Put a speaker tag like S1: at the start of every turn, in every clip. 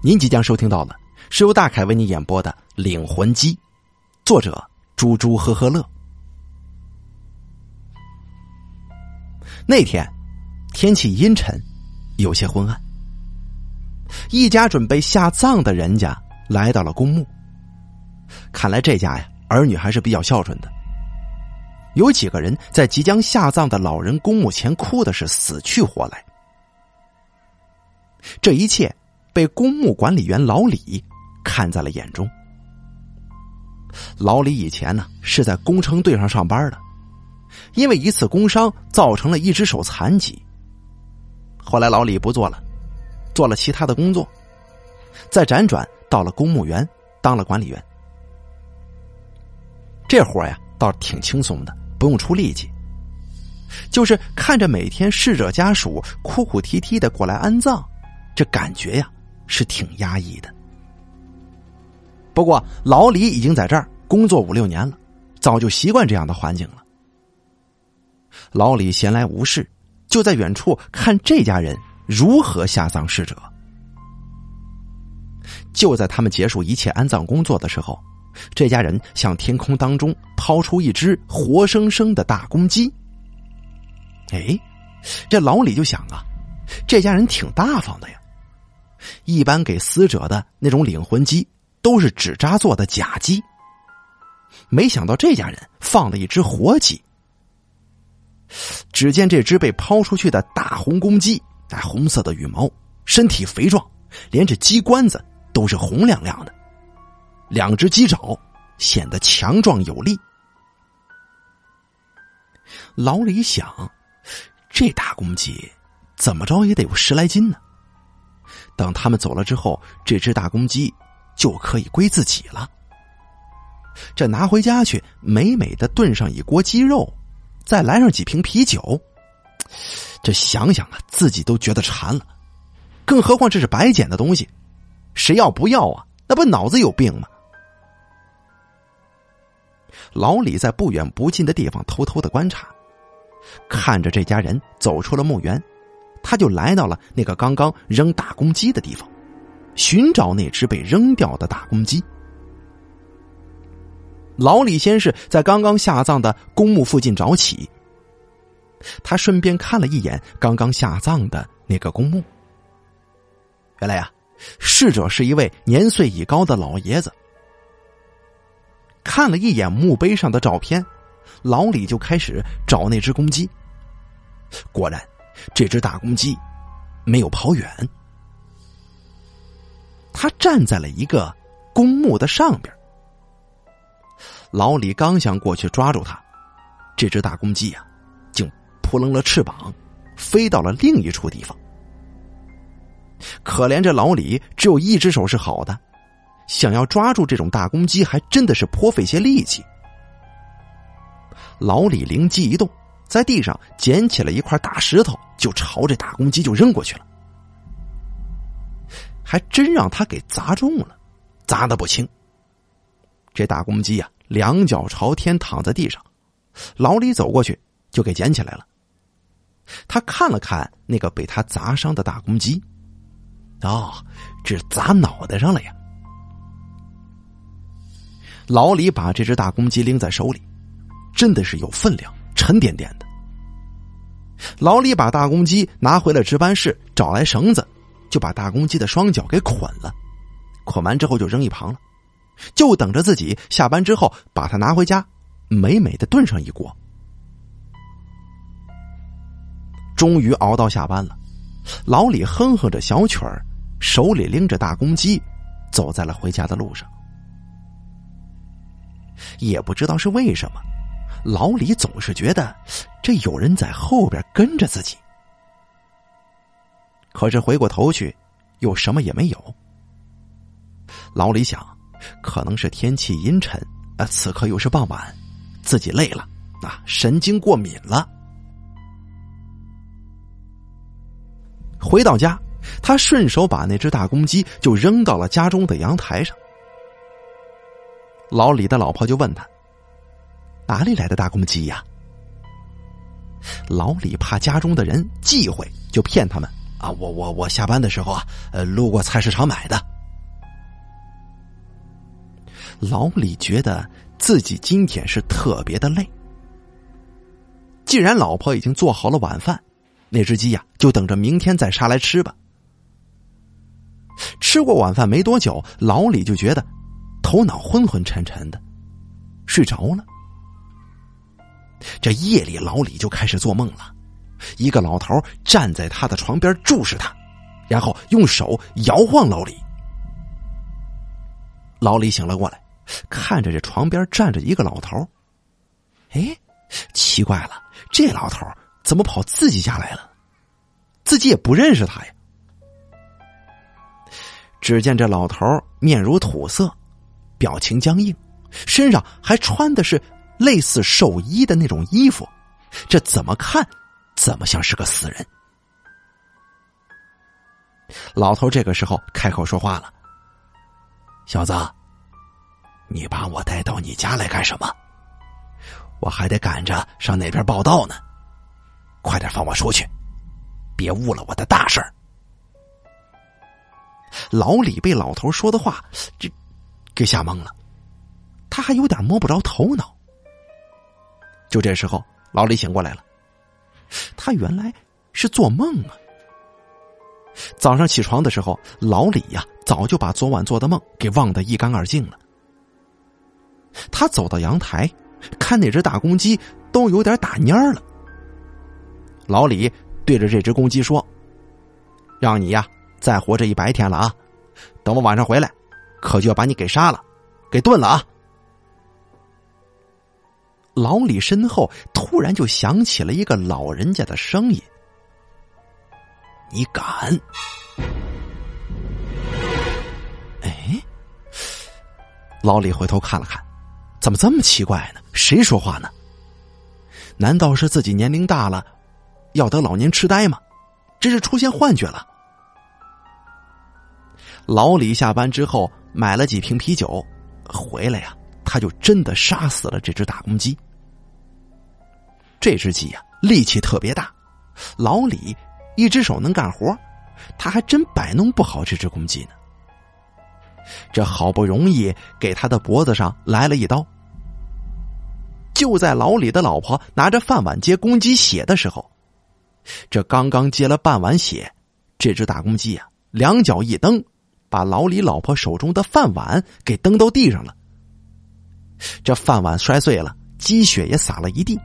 S1: 您即将收听到的是由大凯为你演播的《领魂机》，作者猪猪呵呵乐。那天天气阴沉，有些昏暗。一家准备下葬的人家来到了公墓。看来这家呀，儿女还是比较孝顺的。有几个人在即将下葬的老人公墓前哭的是死去活来。这一切被公墓管理员老李看在了眼中。老李以前呢是在工程队上上班的，因为一次工伤造成了一只手残疾。后来老李不做了，做了其他的工作，再辗转到了公墓园当了管理员。这活呀倒挺轻松的，不用出力气，就是看着每天逝者家属哭哭啼啼的过来安葬。这感觉呀，是挺压抑的。不过老李已经在这儿工作五六年了，早就习惯这样的环境了。老李闲来无事，就在远处看这家人如何下葬逝者。就在他们结束一切安葬工作的时候，这家人向天空当中抛出一只活生生的大公鸡。哎，这老李就想啊，这家人挺大方的呀。一般给死者的那种领魂鸡都是纸扎做的假鸡，没想到这家人放了一只活鸡。只见这只被抛出去的大红公鸡，带红色的羽毛，身体肥壮，连这鸡冠子都是红亮亮的，两只鸡爪显得强壮有力。老李想，这大公鸡怎么着也得有十来斤呢。等他们走了之后，这只大公鸡就可以归自己了。这拿回家去，美美的炖上一锅鸡肉，再来上几瓶啤酒，这想想啊，自己都觉得馋了。更何况这是白捡的东西，谁要不要啊？那不脑子有病吗？老李在不远不近的地方偷偷的观察，看着这家人走出了墓园。他就来到了那个刚刚扔大公鸡的地方，寻找那只被扔掉的大公鸡。老李先是在刚刚下葬的公墓附近找起，他顺便看了一眼刚刚下葬的那个公墓。原来呀，逝者是一位年岁已高的老爷子。看了一眼墓碑上的照片，老李就开始找那只公鸡。果然。这只大公鸡没有跑远，他站在了一个公墓的上边。老李刚想过去抓住它，这只大公鸡呀，竟扑棱了翅膀，飞到了另一处地方。可怜这老李只有一只手是好的，想要抓住这种大公鸡，还真的是颇费些力气。老李灵机一动。在地上捡起了一块大石头，就朝这大公鸡就扔过去了，还真让他给砸中了，砸的不轻。这大公鸡呀，两脚朝天躺在地上，老李走过去就给捡起来了。他看了看那个被他砸伤的大公鸡，哦，这砸脑袋上了呀。老李把这只大公鸡拎在手里，真的是有分量。沉甸甸的。老李把大公鸡拿回了值班室，找来绳子，就把大公鸡的双脚给捆了。捆完之后就扔一旁了，就等着自己下班之后把它拿回家，美美的炖上一锅。终于熬到下班了，老李哼哼着小曲儿，手里拎着大公鸡，走在了回家的路上。也不知道是为什么。老李总是觉得这有人在后边跟着自己，可是回过头去，又什么也没有。老李想，可能是天气阴沉，啊，此刻又是傍晚，自己累了，啊，神经过敏了。回到家，他顺手把那只大公鸡就扔到了家中的阳台上。老李的老婆就问他。哪里来的大公鸡呀？老李怕家中的人忌讳，就骗他们啊，我我我下班的时候啊，呃，路过菜市场买的。老李觉得自己今天是特别的累。既然老婆已经做好了晚饭，那只鸡呀，就等着明天再杀来吃吧。吃过晚饭没多久，老李就觉得头脑昏昏沉沉的，睡着了。这夜里，老李就开始做梦了。一个老头站在他的床边注视他，然后用手摇晃老李。老李醒了过来，看着这床边站着一个老头哎，奇怪了，这老头怎么跑自己家来了？自己也不认识他呀。只见这老头面如土色，表情僵硬，身上还穿的是类似寿衣的那种衣服，这怎么看怎么像是个死人。老头这个时候开口说话了：“小子，你把我带到你家来干什么？我还得赶着上那边报道呢，快点放我出去，别误了我的大事儿。”老李被老头说的话，这给吓懵了，他还有点摸不着头脑。就这时候，老李醒过来了，他原来是做梦啊。早上起床的时候，老李呀早就把昨晚做的梦给忘得一干二净了。他走到阳台，看那只大公鸡都有点打蔫儿了。老李对着这只公鸡说：“让你呀。”再活这一白天了啊！等我晚上回来，可就要把你给杀了，给炖了啊！老李身后突然就响起了一个老人家的声音：“你敢？”哎，老李回头看了看，怎么这么奇怪呢？谁说话呢？难道是自己年龄大了，要得老年痴呆吗？这是出现幻觉了？老李下班之后买了几瓶啤酒，回来呀，他就真的杀死了这只大公鸡。这只鸡呀，力气特别大，老李一只手能干活，他还真摆弄不好这只公鸡呢。这好不容易给他的脖子上来了一刀，就在老李的老婆拿着饭碗接公鸡血的时候，这刚刚接了半碗血，这只大公鸡呀，两脚一蹬。把老李老婆手中的饭碗给蹬到地上了，这饭碗摔碎了，鸡血也洒了一地。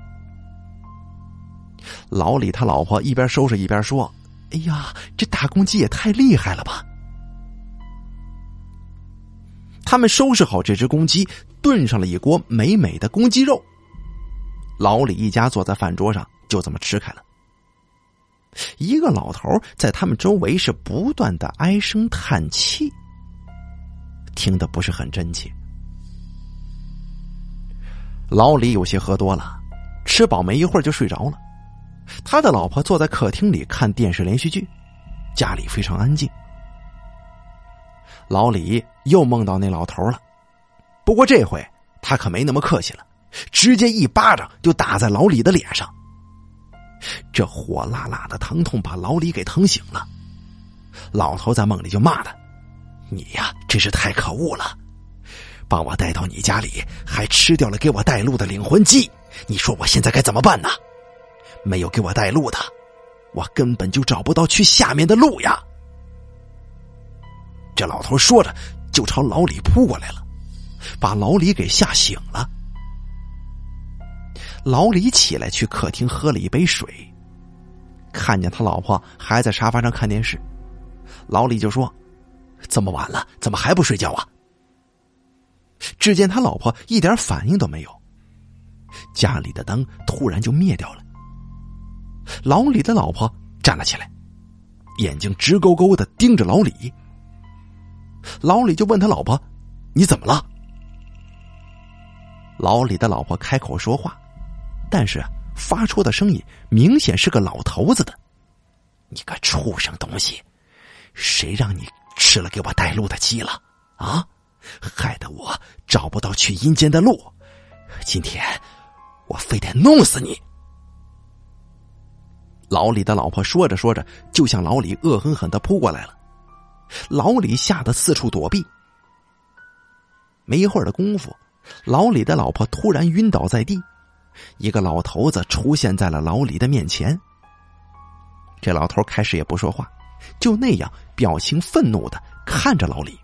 S1: 老李他老婆一边收拾一边说：“哎呀，这大公鸡也太厉害了吧！”他们收拾好这只公鸡，炖上了一锅美美的公鸡肉。老李一家坐在饭桌上，就这么吃开了。一个老头在他们周围是不断的唉声叹气，听得不是很真切。老李有些喝多了，吃饱没一会儿就睡着了。他的老婆坐在客厅里看电视连续剧，家里非常安静。老李又梦到那老头了，不过这回他可没那么客气了，直接一巴掌就打在老李的脸上。这火辣辣的疼痛把老李给疼醒了，老头在梦里就骂他：“你呀，真是太可恶了！把我带到你家里，还吃掉了给我带路的灵魂鸡，你说我现在该怎么办呢？没有给我带路的，我根本就找不到去下面的路呀！”这老头说着，就朝老李扑过来了，把老李给吓醒了。老李起来去客厅喝了一杯水，看见他老婆还在沙发上看电视，老李就说：“这么晚了，怎么还不睡觉啊？”只见他老婆一点反应都没有，家里的灯突然就灭掉了。老李的老婆站了起来，眼睛直勾勾的盯着老李。老李就问他老婆：“你怎么了？”老李的老婆开口说话。但是发出的声音明显是个老头子的，你个畜生东西，谁让你吃了给我带路的鸡了啊？害得我找不到去阴间的路，今天我非得弄死你！老李的老婆说着说着，就向老李恶狠狠的扑过来了。老李吓得四处躲避。没一会儿的功夫，老李的老婆突然晕倒在地，一个老头子出现在了老李的面前。这老头开始也不说话，就那样表情愤怒的看着老李。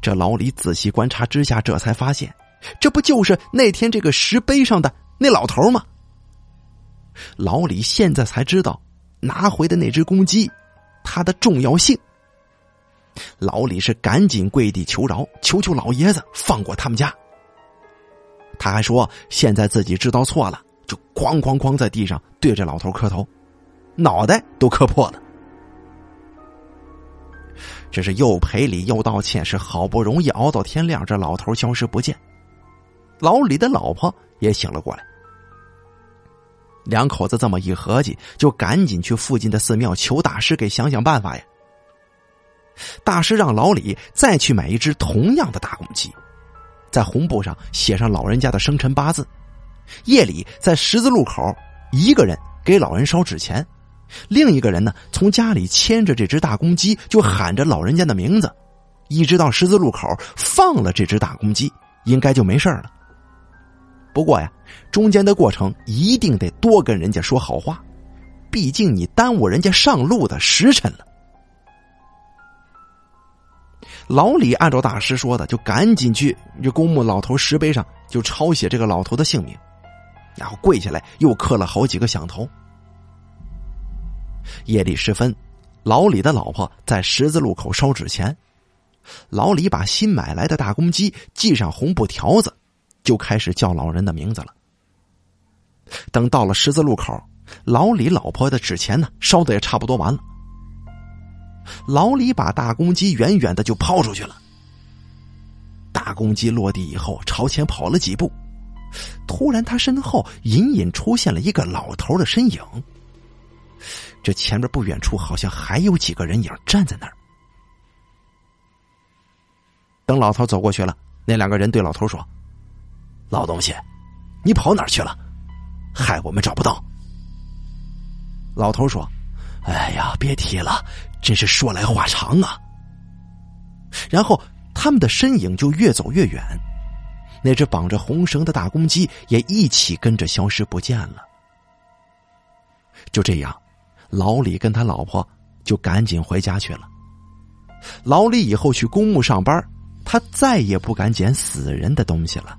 S1: 这老李仔细观察之下，这才发现，这不就是那天这个石碑上的那老头吗？老李现在才知道，拿回的那只公鸡，它的重要性。老李是赶紧跪地求饶，求求老爷子放过他们家。他还说，现在自己知道错了，就哐哐哐在地上对着老头磕头，脑袋都磕破了。这是又赔礼又道歉，是好不容易熬到天亮，这老头消失不见。老李的老婆也醒了过来，两口子这么一合计，就赶紧去附近的寺庙求大师给想想办法呀。大师让老李再去买一只同样的大公鸡，在红布上写上老人家的生辰八字，夜里在十字路口，一个人给老人烧纸钱。另一个人呢，从家里牵着这只大公鸡，就喊着老人家的名字，一直到十字路口放了这只大公鸡，应该就没事了。不过呀，中间的过程一定得多跟人家说好话，毕竟你耽误人家上路的时辰了。老李按照大师说的，就赶紧去这公墓老头石碑上就抄写这个老头的姓名，然后跪下来又磕了好几个响头。夜里时分，老李的老婆在十字路口烧纸钱。老李把新买来的大公鸡系上红布条子，就开始叫老人的名字了。等到了十字路口，老李老婆的纸钱呢烧的也差不多完了。老李把大公鸡远远的就抛出去了。大公鸡落地以后，朝前跑了几步，突然他身后隐隐出现了一个老头的身影。这前面不远处好像还有几个人影站在那儿。等老头走过去了，那两个人对老头说：“老东西，你跑哪儿去了？害我们找不到。”老头说：“哎呀，别提了，真是说来话长啊。”然后他们的身影就越走越远，那只绑着红绳的大公鸡也一起跟着消失不见了。就这样。老李跟他老婆就赶紧回家去了。老李以后去公墓上班，他再也不敢捡死人的东西了。